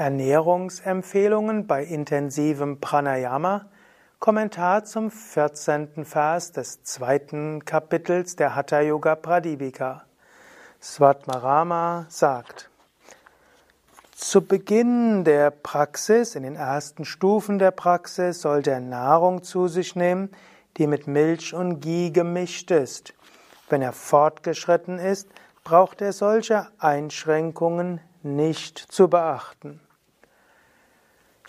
Ernährungsempfehlungen bei intensivem Pranayama. Kommentar zum 14. Vers des zweiten Kapitels der Hatha Yoga Pradipika. Svatmarama sagt, zu Beginn der Praxis, in den ersten Stufen der Praxis, sollte er Nahrung zu sich nehmen, die mit Milch und Ghee gemischt ist. Wenn er fortgeschritten ist, braucht er solche Einschränkungen nicht zu beachten.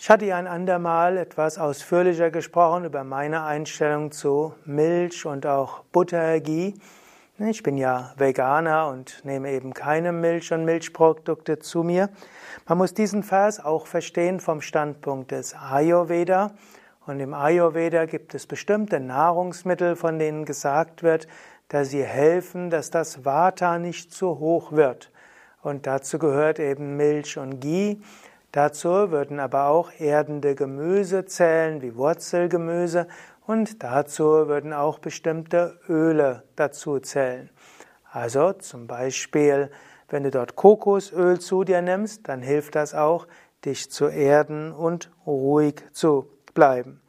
Ich hatte ja ein andermal etwas ausführlicher gesprochen über meine Einstellung zu Milch und auch Butter, Ghee. Ich bin ja Veganer und nehme eben keine Milch und Milchprodukte zu mir. Man muss diesen Vers auch verstehen vom Standpunkt des Ayurveda. Und im Ayurveda gibt es bestimmte Nahrungsmittel, von denen gesagt wird, dass sie helfen, dass das Vata nicht zu hoch wird. Und dazu gehört eben Milch und Ghee. Dazu würden aber auch erdende Gemüse zählen, wie Wurzelgemüse, und dazu würden auch bestimmte Öle dazu zählen. Also zum Beispiel, wenn du dort Kokosöl zu dir nimmst, dann hilft das auch, dich zu erden und ruhig zu bleiben.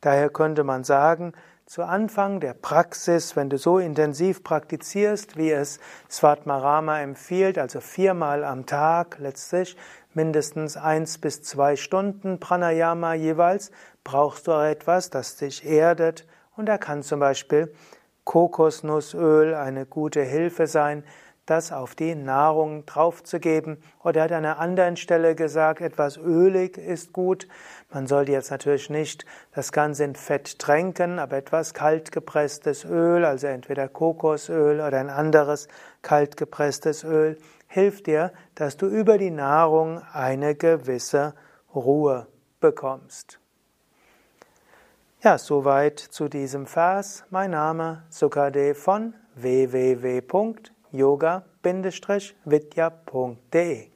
Daher könnte man sagen, zu Anfang der Praxis, wenn du so intensiv praktizierst, wie es Svatmarama empfiehlt, also viermal am Tag letztlich, mindestens eins bis zwei Stunden Pranayama jeweils, brauchst du auch etwas, das dich erdet. Und da kann zum Beispiel Kokosnussöl eine gute Hilfe sein, das auf die Nahrung draufzugeben. Oder er hat an einer anderen Stelle gesagt, etwas ölig ist gut. Man sollte jetzt natürlich nicht das Ganze in Fett tränken, aber etwas kaltgepresstes Öl, also entweder Kokosöl oder ein anderes kaltgepresstes Öl, hilft dir, dass du über die Nahrung eine gewisse Ruhe bekommst. Ja, soweit zu diesem Vers. Mein Name Sukadev von www yoga-vidya.de